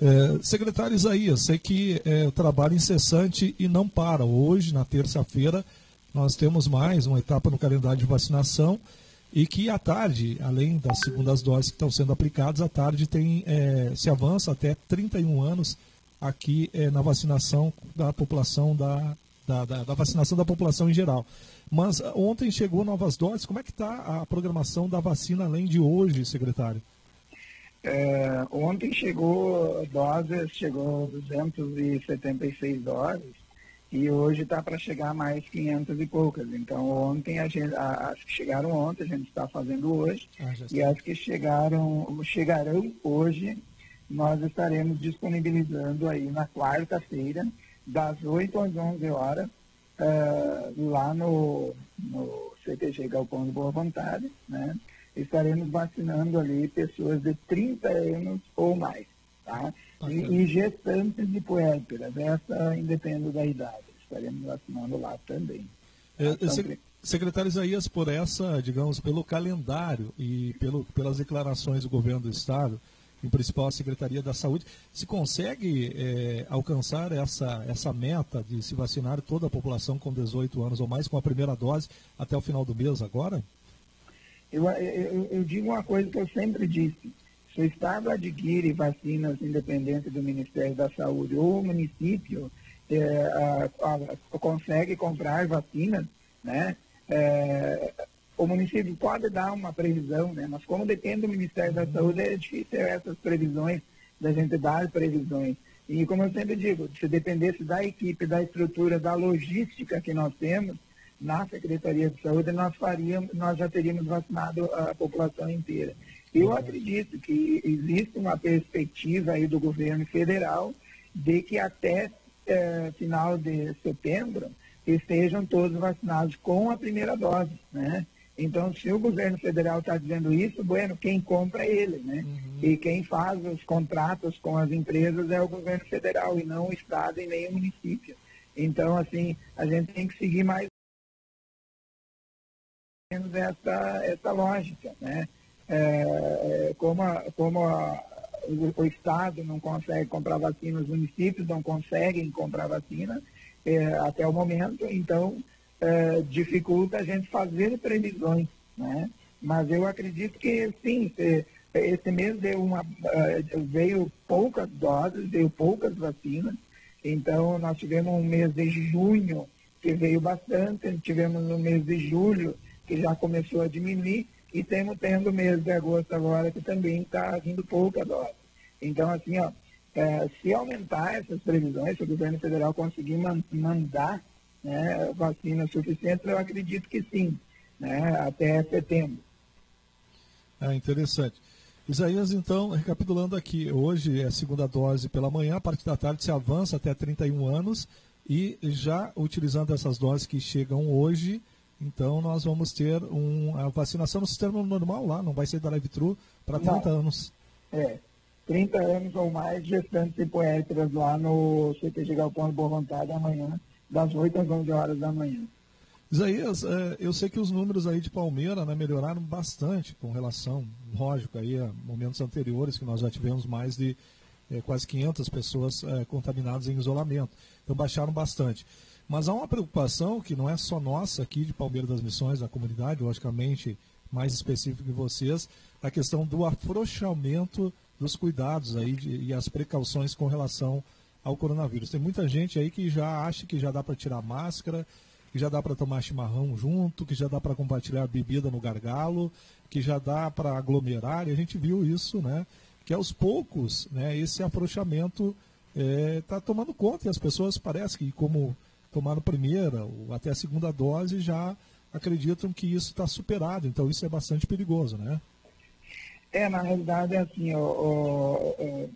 É, secretário Isaías, sei que é trabalho incessante e não para. Hoje, na terça-feira, nós temos mais uma etapa no calendário de vacinação e que à tarde, além das segundas doses que estão sendo aplicadas, à tarde tem, é, se avança até 31 anos aqui é, na vacinação da população da, da, da, da, vacinação da população em geral. Mas ontem chegou novas doses. Como é que está a programação da vacina além de hoje, secretário? É, ontem chegou doses, chegou 276 doses e hoje está para chegar mais 500 e poucas. Então ontem a gente, as que chegaram ontem a gente está fazendo hoje ah, e as que chegaram chegarão hoje nós estaremos disponibilizando aí na quarta-feira das 8 às 11 horas uh, lá no, no CTG Galpão de Boa Vontade, né? Estaremos vacinando ali pessoas de 30 anos ou mais, tá? E, e, gestantes de puérperas, essa independe da idade, estaremos vacinando lá também. É, então, secretário Isaías, por essa, digamos, pelo calendário e pelo, pelas declarações do governo do Estado, em principal a Secretaria da Saúde, se consegue é, alcançar essa, essa meta de se vacinar toda a população com 18 anos ou mais com a primeira dose até o final do mês agora? Eu, eu, eu, digo uma coisa que eu sempre disse. Se o Estado adquire vacinas independentes do Ministério da Saúde ou o município é, a, a, consegue comprar vacinas, né, é, o município pode dar uma previsão, né, mas como depende do Ministério da Saúde, é difícil essas previsões, da gente dar previsões. E como eu sempre digo, se dependesse da equipe, da estrutura, da logística que nós temos, na Secretaria de Saúde, nós, faríamos, nós já teríamos vacinado a população inteira. Eu acredito que existe uma perspectiva aí do governo federal de que até eh, final de setembro estejam todos vacinados com a primeira dose, né? Então, se o governo federal está dizendo isso, bueno, quem compra é ele, né? Uhum. E quem faz os contratos com as empresas é o governo federal e não o estado e nem o município. Então, assim, a gente tem que seguir mais menos essa, essa lógica, né? É, é, como a, como a, o, o, Estado não consegue comprar vacina, os municípios não conseguem comprar vacina é, até o momento, então é, dificulta a gente fazer previsões, né? Mas eu acredito que sim, esse mês deu uma, é, veio poucas doses, veio poucas vacinas, então nós tivemos um mês de junho que veio bastante, tivemos no mês de julho que já começou a diminuir, e temos tendo mês de agosto agora, que também está vindo pouca dose. Então, assim, ó, é, se aumentar essas previsões, se o governo federal conseguir man mandar né, vacinas suficientes, eu acredito que sim, né, até setembro. É interessante. Isaías, então, recapitulando aqui, hoje é a segunda dose pela manhã, a partir da tarde se avança até 31 anos e já utilizando essas doses que chegam hoje, então nós vamos ter um, a vacinação no sistema normal lá, não vai ser da Live-Tru para 30 não. anos. É, 30 anos ou mais gestantes e poétras lá no CTG Galpão de Boa Vontade amanhã, das 8 às 11 horas da manhã. Isaías, é, eu sei que os números aí de Palmeira né, melhoraram bastante com relação, lógico, aí a momentos anteriores que nós já tivemos mais de é, quase 500 pessoas é, contaminadas em isolamento. Então baixaram bastante. Mas há uma preocupação que não é só nossa aqui de Palmeiras das Missões, da comunidade, logicamente mais específico que vocês, a questão do afrouxamento dos cuidados aí de, e as precauções com relação ao coronavírus. Tem muita gente aí que já acha que já dá para tirar máscara, que já dá para tomar chimarrão junto, que já dá para compartilhar bebida no gargalo, que já dá para aglomerar, e a gente viu isso, né? Que aos poucos, né, esse afrouxamento está eh, é, tomando conta e as pessoas parece que, como tomaram a primeira ou até a segunda dose já acreditam que isso está superado. Então isso é bastante perigoso, né? É, na realidade é assim, ó, ó, ó,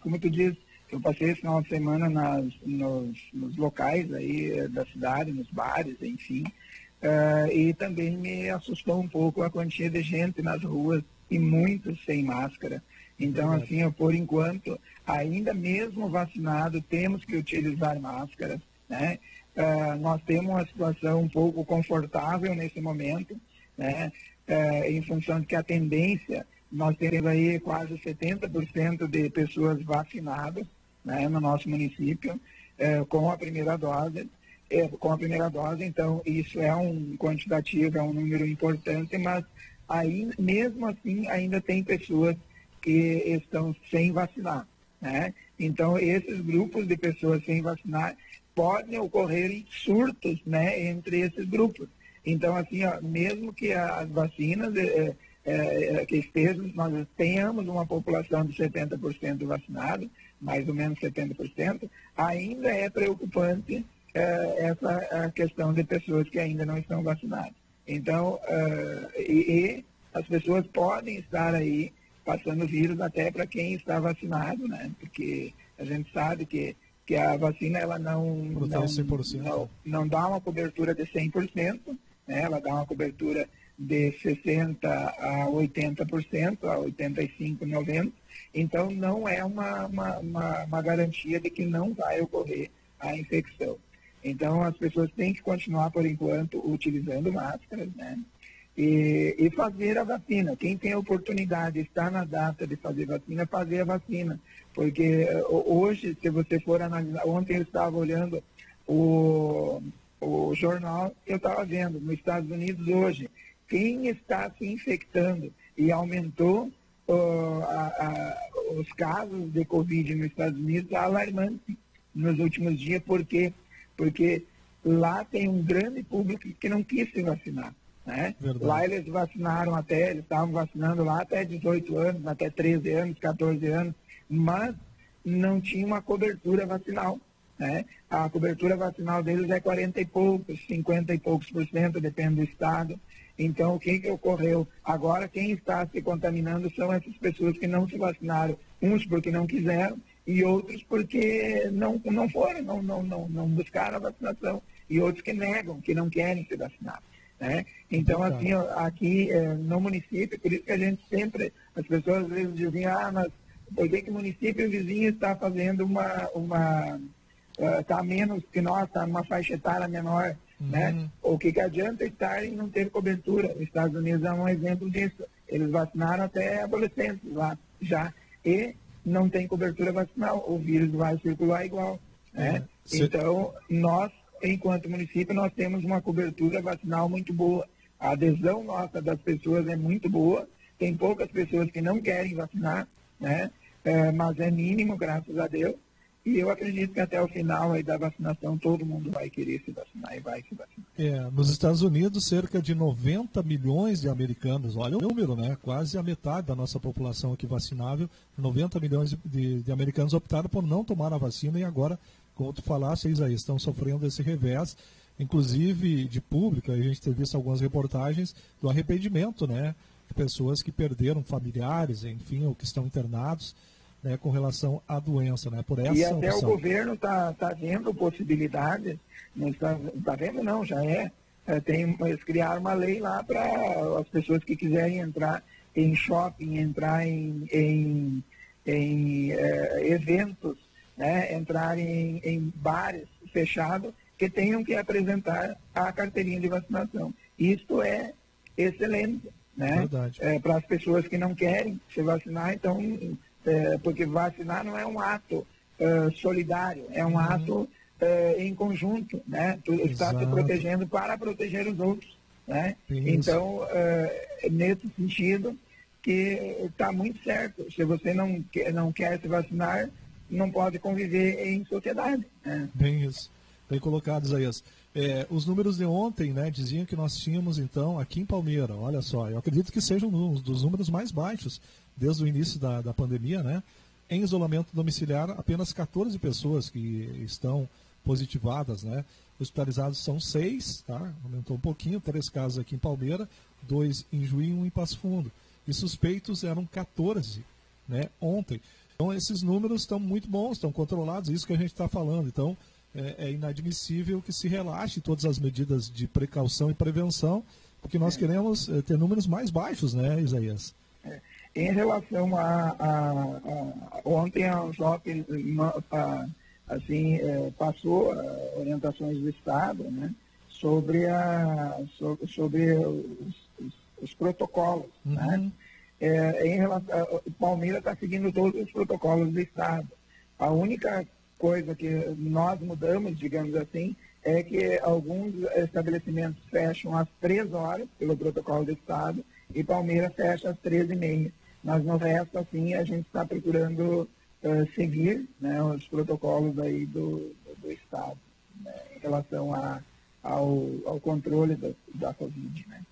como tu diz, eu passei esse final de semana nas, nos, nos, locais aí eh, da cidade, nos bares, enfim, uh, e também me assustou um pouco a quantia de gente nas ruas e muitos sem máscara. Então, assim, ó, por enquanto, ainda mesmo vacinado, temos que utilizar máscara. Né? Uh, nós temos uma situação um pouco confortável nesse momento, né? Uh, em função de que a tendência nós temos aí quase 70% de pessoas vacinadas né, no nosso município é, com a primeira dose. É, com a primeira dose, então isso é um quantitativo, é um número importante, mas aí, mesmo assim ainda tem pessoas que estão sem vacinar. Né? Então, esses grupos de pessoas sem vacinar podem ocorrer surtos né, entre esses grupos. Então, assim, ó, mesmo que as vacinas é, é, que estejam, nós tenhamos uma população de 70% vacinada, mais ou menos 70%, ainda é preocupante é, essa questão de pessoas que ainda não estão vacinadas. Então, e, e as pessoas podem estar aí passando vírus até para quem está vacinado, né? Porque a gente sabe que, que a vacina ela não, não, não, não dá uma cobertura de 100%, né? ela dá uma cobertura de 60% a 80%, a 85%, 90%. Então, não é uma, uma, uma, uma garantia de que não vai ocorrer a infecção. Então, as pessoas têm que continuar, por enquanto, utilizando máscaras, né? e, e, fazer a vacina. Quem tem a oportunidade, está na data de fazer vacina, fazer a vacina. Porque eh, hoje, se você for analisar, ontem eu estava olhando o, o jornal, eu estava vendo, nos Estados Unidos hoje, quem está se infectando e aumentou uh, a, a, os casos de Covid nos Estados Unidos é alarmante nos últimos dias, porque porque lá tem um grande público que não quis se vacinar. Né? Lá eles vacinaram até, eles estavam vacinando lá até 18 anos, até 13 anos, 14 anos, mas não tinha uma cobertura vacinal. Né? A cobertura vacinal deles é 40 e poucos, 50 e poucos por cento, depende do estado. Então, o que, que ocorreu? Agora, quem está se contaminando são essas pessoas que não se vacinaram, uns porque não quiseram e outros porque não, não foram, não, não, não, não buscaram a vacinação, e outros que negam, que não querem se vacinar. Né? Então, assim, aqui é, no município, por isso que a gente sempre, as pessoas às vezes dizem, ah, mas por que, que o município vizinho está fazendo uma, uma está uh, menos que nós, está numa faixa etária menor, né? uhum. né? O que, que adianta estar e não ter cobertura? Os Estados Unidos é um exemplo disso. Eles vacinaram até adolescentes lá já. E não tem cobertura vacinal. O vírus vai circular igual. Né? É. Então, nós enquanto município, nós temos uma cobertura vacinal muito boa. A adesão nossa das pessoas é muito boa. Tem poucas pessoas que não querem vacinar, né? É, mas é mínimo, graças a Deus. E eu acredito que até o final aí da vacinação todo mundo vai querer se vacinar e vai se vacinar. É, nos Estados Unidos, cerca de 90 milhões de americanos, olha o número, né? Quase a metade da nossa população aqui vacinável, 90 milhões de, de, de americanos optaram por não tomar a vacina e agora como tu falaste, estão sofrendo esse revés, inclusive de público, a gente tem visto algumas reportagens do arrependimento, né? De pessoas que perderam familiares, enfim, ou que estão internados, né, com relação à doença, né? Por essa e até opção. o governo está tá vendo possibilidades, não está, tá vendo não, já é, é tem, eles criaram uma lei lá para as pessoas que quiserem entrar em shopping, entrar em, em, em é, eventos né, entrar em, em bares fechados que tenham que apresentar a carteirinha de vacinação. Isto é excelente, né? É, para as pessoas que não querem se vacinar, então, é, porque vacinar não é um ato é, solidário, é um uhum. ato é, em conjunto, né? Tu está se protegendo para proteger os outros, né? Então, é, nesse sentido, que está muito certo. Se você não quer, não quer se vacinar, não pode conviver em sociedade. Né? Bem isso. Bem colocado, Isaías. É, os números de ontem, né, diziam que nós tínhamos, então, aqui em Palmeira, olha só, eu acredito que sejam um dos números mais baixos desde o início da, da pandemia, né? Em isolamento domiciliar, apenas 14 pessoas que estão positivadas, né? Hospitalizados são seis, tá? Aumentou um pouquinho, três casos aqui em Palmeira, dois em Juí e um em Passo Fundo. E suspeitos eram 14, né? Ontem. Então, esses números estão muito bons, estão controlados, isso que a gente está falando. Então, é, é, inadmissível que se relaxe todas as medidas de precaução e prevenção, porque nós é. queremos é, ter números mais baixos, né, Isaías? É. Em relação a, a, a ontem a UNSOP assim, é, passou orientações do Estado né, sobre, a, sobre, sobre os, os, os protocolos. Uhum. Né? é, em relação, Palmeiras está seguindo todos os protocolos do Estado. A única coisa que nós mudamos, digamos assim, é que alguns estabelecimentos fecham às três horas, pelo protocolo do Estado, e Palmeiras fecha às três e meia. Mas no resto, assim, a gente está procurando uh, seguir né, os protocolos aí do, do Estado né, em relação a, ao, ao controle da, da Covid. Né?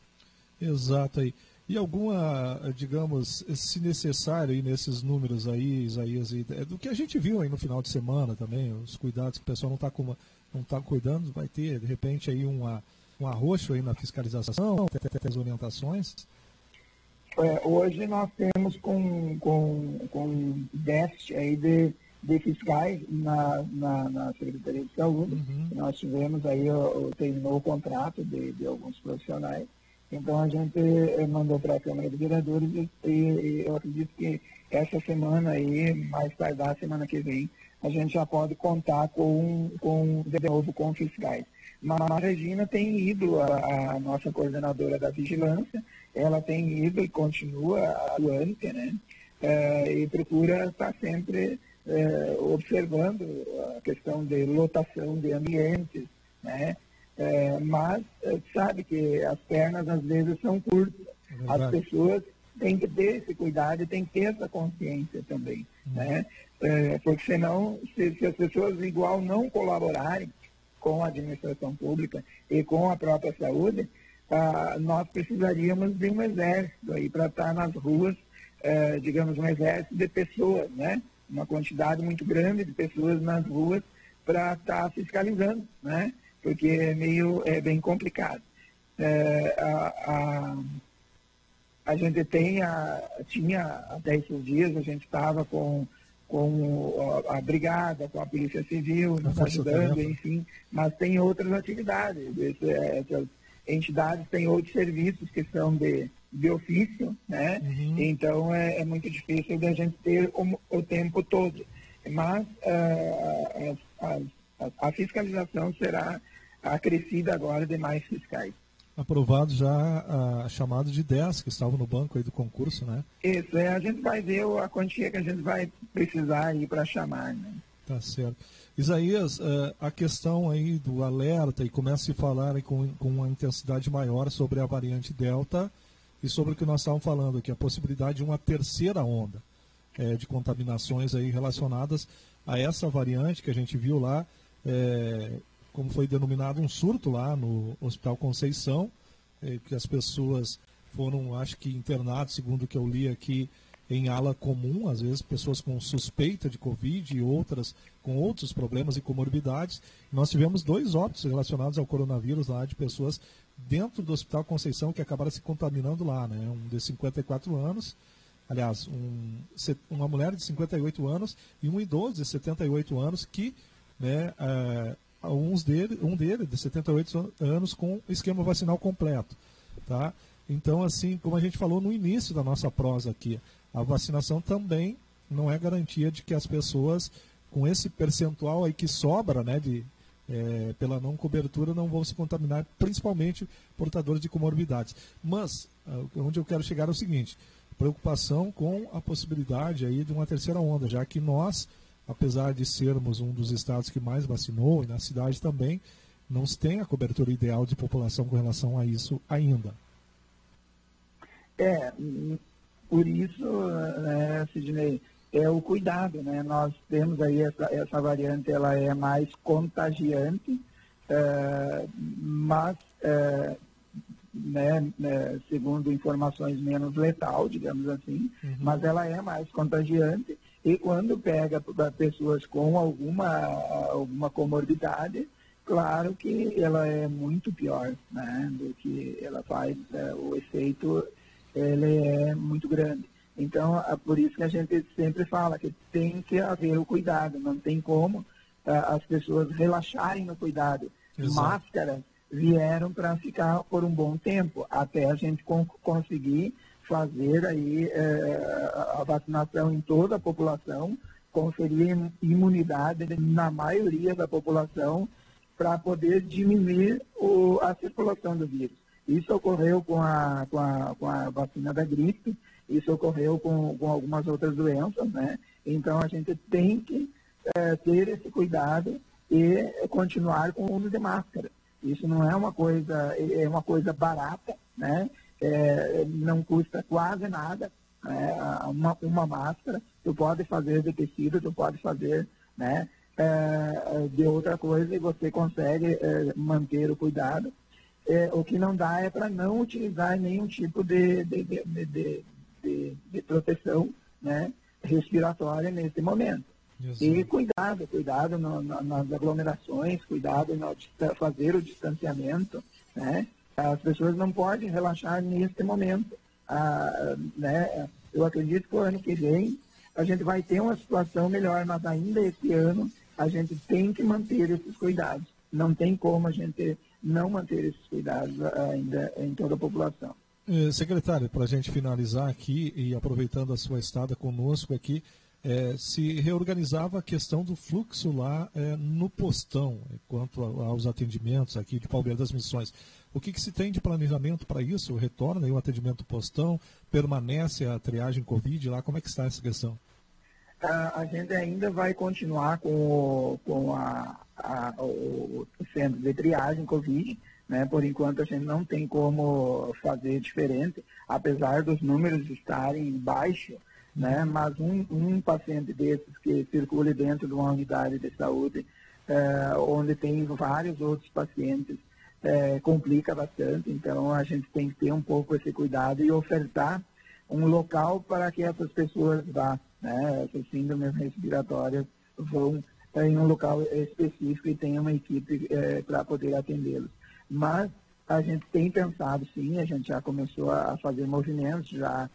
Exato aí. E alguma, digamos, se necessário aí nesses números aí, Isaías, é do que a gente viu aí no final de semana também, os cuidados que o pessoal não está não tá cuidando, vai ter de repente aí uma, um arroxo aí na fiscalização, até as orientações? É, hoje nós temos com, com, com déficit aí de, de fiscais na, na, na Secretaria de Saúde. Uhum. Nós tivemos aí, terminou o contrato de, de alguns profissionais então a gente eh, mandou para a Câmara de Vereadores e, e, eu acredito que essa semana aí, mais tardar semana que vem, a gente já pode contar com, com de novo com fiscais. Mas a Regina tem ido, a, a, nossa coordenadora da vigilância, ela tem ido e continua atuante, né? É, e procura estar sempre é, observando a questão de lotação de ambientes, né? É, mas é, sabe que as pernas às vezes são curtas. É as pessoas têm que ter esse cuidado e têm que ter essa consciência também. Uhum. Né? É, porque senão, se, se as pessoas igual não colaborarem com a administração pública e com a própria saúde, ah, nós precisaríamos de um exército aí para estar nas ruas, eh, digamos, um exército de pessoas, né? Uma quantidade muito grande de pessoas nas ruas para estar fiscalizando, né? Porque é meio é bem complicado. É, a, a, a, gente tem a, tinha até esses dias, a gente estava com, com a, a, brigada, com a Polícia Civil, nos ajudando, enfim, mas tem outras atividades. essas entidades têm outros serviços que são de, de ofício, né? Uhum. Então é, é, muito difícil de a gente ter o, o tempo todo. Mas uh, as, as, a fiscalização será acrescida agora de mais fiscais. Aprovado já a chamada de 10 que estavam no banco aí do concurso, né? Isso, é, a gente vai ver a quantia que a gente vai precisar aí para chamar, né? Tá certo. Isaías, eh, a questão aí do alerta e começa a se falar com, com uma intensidade maior sobre a variante Delta e sobre o que nós estávamos falando aqui, a possibilidade de uma terceira onda é, de contaminações aí relacionadas a essa variante que a gente viu lá, é, como foi denominado um surto lá no Hospital Conceição, eh, que as pessoas foram, acho que, internadas, segundo o que eu li aqui, em ala comum, às vezes pessoas com suspeita de Covid e outras com outros problemas e comorbidades. Nós tivemos dois óbitos relacionados ao coronavírus lá, de pessoas dentro do Hospital Conceição que acabaram se contaminando lá, né? Um de 54 anos, aliás, um, uma mulher de 58 anos e um idoso de 78 anos que né, é, uns dele, um dele de 78 anos com esquema vacinal completo, tá? Então, assim, como a gente falou no início da nossa prosa aqui, a vacinação também não é garantia de que as pessoas com esse percentual aí que sobra, né, de, é, pela não cobertura, não vão se contaminar, principalmente portadores de comorbidades. Mas, ah, onde eu quero chegar é o seguinte, preocupação com a possibilidade aí de uma terceira onda, já que nós apesar de sermos um dos estados que mais vacinou, e na cidade também, não se tem a cobertura ideal de população com relação a isso ainda. É, por isso, né, Sidney, é o cuidado, né? Nós temos aí essa, essa variante, ela é mais contagiante, é, mas, é, né, né, segundo informações, menos letal, digamos assim, uhum. mas ela é mais contagiante e quando pega pessoas com alguma, alguma comorbidade, claro que ela é muito pior né, do que ela faz, é, o efeito ele é muito grande. Então, é por isso que a gente sempre fala que tem que haver o cuidado, não tem como é, as pessoas relaxarem no cuidado. Exato. Máscaras vieram para ficar por um bom tempo, até a gente conseguir fazer aí é, a vacinação em toda a população, conferir imunidade na maioria da população para poder diminuir o, a circulação do vírus. Isso ocorreu com a, com, a, com a vacina da gripe isso ocorreu com, com algumas outras doenças, né? Então a gente tem que é, ter esse cuidado e continuar com o uso de máscara. Isso não é uma coisa, é uma coisa barata, né? É, não custa quase nada, né? uma, uma máscara, tu pode fazer de tecido, tu pode fazer, né? É, de outra coisa e você consegue é, manter o cuidado. É, o que não dá é para não utilizar nenhum tipo de, de, de, de, de proteção né, respiratória nesse momento. E cuidado, cuidado no, no, nas aglomerações, cuidado no fazer o distanciamento. Né? As pessoas não podem relaxar neste momento. Ah, né? Eu acredito que o ano que vem a gente vai ter uma situação melhor, mas ainda esse ano a gente tem que manter esses cuidados. Não tem como a gente não manter esses cuidados ainda em toda a população. Eh, secretário, para a gente finalizar aqui e aproveitando a sua estada conosco aqui, é, se reorganizava a questão do fluxo lá é, no postão, quanto aos atendimentos aqui de Palmeiras das Missões. O que, que se tem de planejamento para isso? Retorna aí o atendimento postão? Permanece a triagem Covid lá? Como é que está essa questão? A, gente ainda vai continuar com, com a, a, o, o centro de triagem Covid, né? Por enquanto a gente não tem como fazer diferente, apesar dos números estarem baixos, né? Mas um, um paciente desses que circule dentro de uma unidade de saúde, é, onde tem vários outros pacientes, é, complica bastante. Então a gente tem que ter um pouco esse cuidado e ofertar um local para que essas pessoas vá, né? Essas síndromes respiratórias vão em um local específico e tenha uma equipe é, para poder atendê-los. Mas a gente tem pensado, sim, a gente já começou a fazer movimentos, já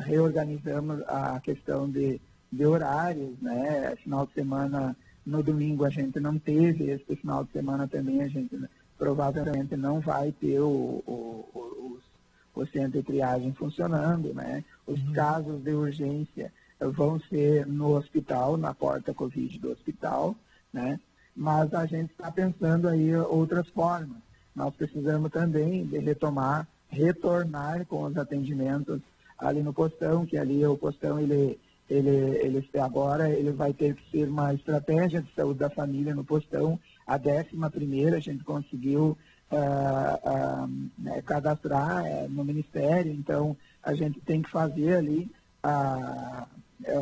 reorganizamos a questão de, de horários, né? Final de semana, no domingo a gente não teve, esse final de semana também a gente provavelmente não vai ter o, o, o, o centro de triagem funcionando, né? Os uhum. casos de urgência vão ser no hospital, na porta Covid do hospital, né? Mas a gente está pensando aí outras formas nós precisamos também de retomar, retornar com os atendimentos ali no postão, que ali o postão ele ele, ele agora ele vai ter que ser uma estratégia de saúde da família no postão. A décima primeira a gente conseguiu uh, uh, né, cadastrar uh, no Ministério, então a gente tem que fazer ali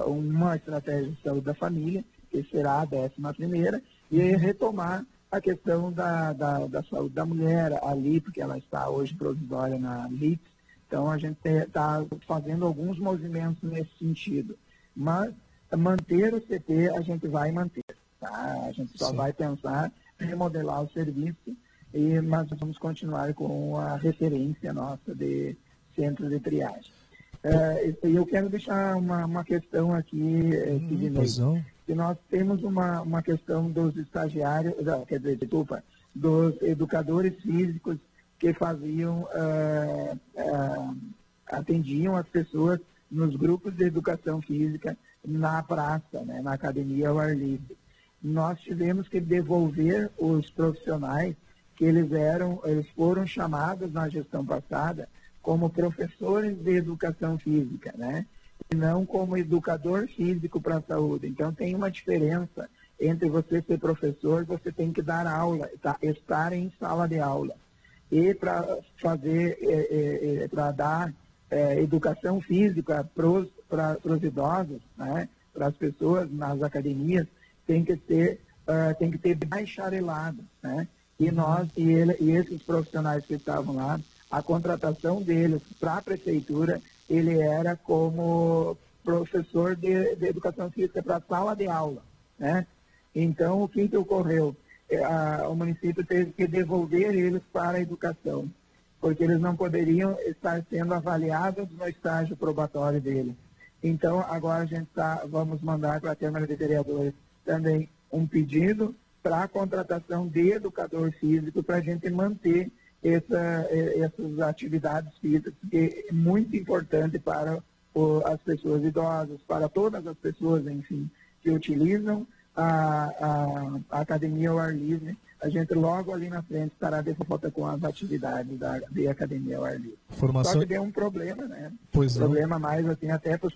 uma estratégia de saúde da família, que será a décima primeira, e retomar a questão da, da, da, saúde da mulher ali, porque ela está hoje provisória na LIT. Então, a gente está fazendo alguns movimentos nesse sentido. Mas manter o CT, a gente vai manter. Tá? A gente só Sim. vai pensar em remodelar o serviço, e, mas vamos continuar com a referência nossa de centro de triagem. É, eu quero deixar uma, uma questão aqui, é, hum, que nós temos uma, uma questão dos estagiários, quer dizer, desculpa, dos educadores físicos que faziam, uh, uh, atendiam as pessoas nos grupos de educação física na praça, né, na academia ao ar livre. Nós tivemos que devolver os profissionais que eles eram, eles foram chamados na gestão passada como professores de educação física, né? E não como educador físico para a saúde. Então tem uma diferença entre você ser professor, você tem que dar aula, tá? estar em sala de aula. E para fazer, é, é, é, para dar é, educação física para os idosos, né? para as pessoas nas academias, tem que ter, uh, tem que ter bacharelado, né? E nós, e, ele, e esses profissionais que estavam lá, a contratação deles para a prefeitura, ele era como professor de, de educação física para sala de aula. Né? Então, o que, que ocorreu? É, a, o município teve que devolver eles para a educação, porque eles não poderiam estar sendo avaliados no estágio probatório deles. Então, agora a gente tá, vamos mandar para a Câmara de Vereadores também um pedido para a contratação de educador físico para a gente manter essa, essas atividades físicas, que é muito importante para as pessoas idosas, para todas as pessoas, enfim, que utilizam a, a, a academia ao ar livre, a gente logo ali na frente estará de volta com as atividades da, da academia ao ar livre. Formação... Só que deu um problema, né? Pois um não. problema mais assim até para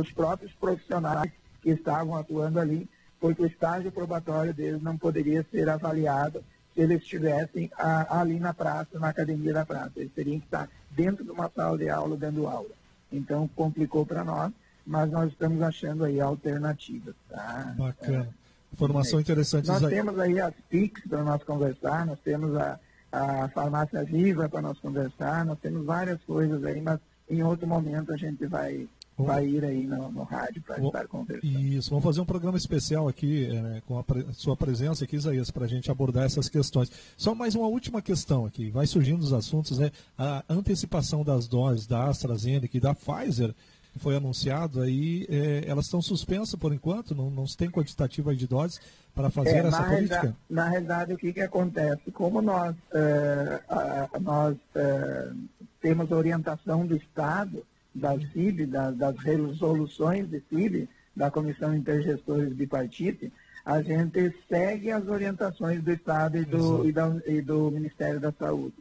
os próprios profissionais que estavam atuando ali, porque o estágio probatório deles não poderia ser avaliado se eles estivessem a, ali na praça, na academia da praça. Eles teriam que estar dentro de uma sala de aula, dando aula. Então, complicou para nós, mas nós estamos achando aí alternativas. Tá? Bacana. Informação interessante. Nós Isaí- temos aí as PICs para nós conversar, nós temos a, a farmácia viva para nós conversar, nós temos várias coisas aí, mas em outro momento a gente vai, Vamos- vai ir aí no, no rádio para estar conversando. Isso, vamos fazer um programa especial aqui, eh, com a pre- sua presença aqui, Isaías, para a gente abordar essas questões. Só mais uma última questão aqui, vai surgindo os assuntos, né? A antecipação das doses da AstraZeneca e da Pfizer, foi anunciado aí, eh, elas estão suspensas por enquanto, não, não se tem quantitativa de doses para fazer É, essa na, política? realidade, na realidade, o que, que acontece? Como nós, eh, a- nós eh, temos orientação do Estado, da CIB, da- das resoluções de CIB, da Comissão Intergestores Bipartite, a gente segue as orientações do Estado e do, e da- e do Ministério da Saúde.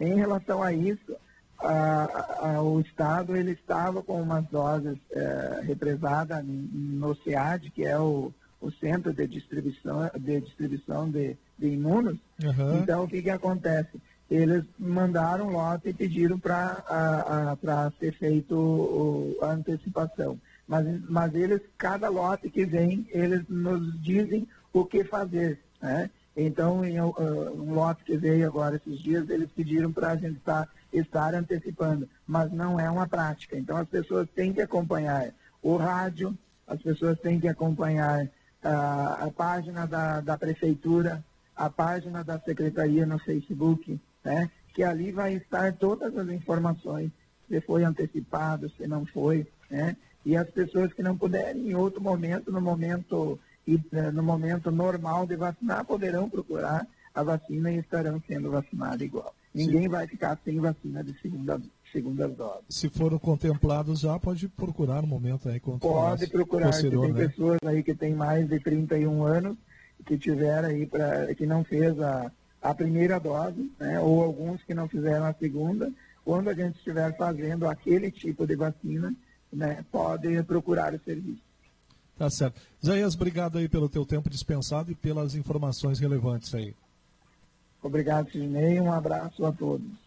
Em relação a isso, a- a- o Estado ele estava com umas doses eh, represadas no SEAD, que é o, o Centro de Distribuição de, distribuição de, de Imunos. Aham. Então, o que, que acontece? Eles mandaram lote e pediram para ser feito o- a antecipação. Mas, mas eles, cada lote que vem, eles nos dizem o que fazer. Né? Então, em uh, um lote que veio agora esses dias, eles pediram para a gente tá- estar antecipando, mas não é uma prática. Então, as pessoas têm que acompanhar o rádio, as pessoas têm que acompanhar ah, a página da, da prefeitura, a página da secretaria no Facebook, né? que ali vai estar todas as informações, se foi antecipado, se não foi, né? E as pessoas que não puderem em outro momento, no momento, eh, no momento normal de vacinar, poderão procurar a vacina e estarão sendo vacinadas igual. Ninguém vai ficar sem vacina de segunda, segunda dose. Se foram contemplados já, pode procurar no momento aí. Pode procurar, posterior, tem né? pessoas aí que tem mais de 31 anos, que tiveram aí, pra, que não fez a, a primeira dose, né, ou alguns que não fizeram a segunda, quando a gente estiver fazendo aquele tipo de vacina, né, pode procurar o serviço. Tá certo. Isaías, obrigado aí pelo teu tempo dispensado e pelas informações relevantes aí. Obrigado, Sidney, um abraço a todos.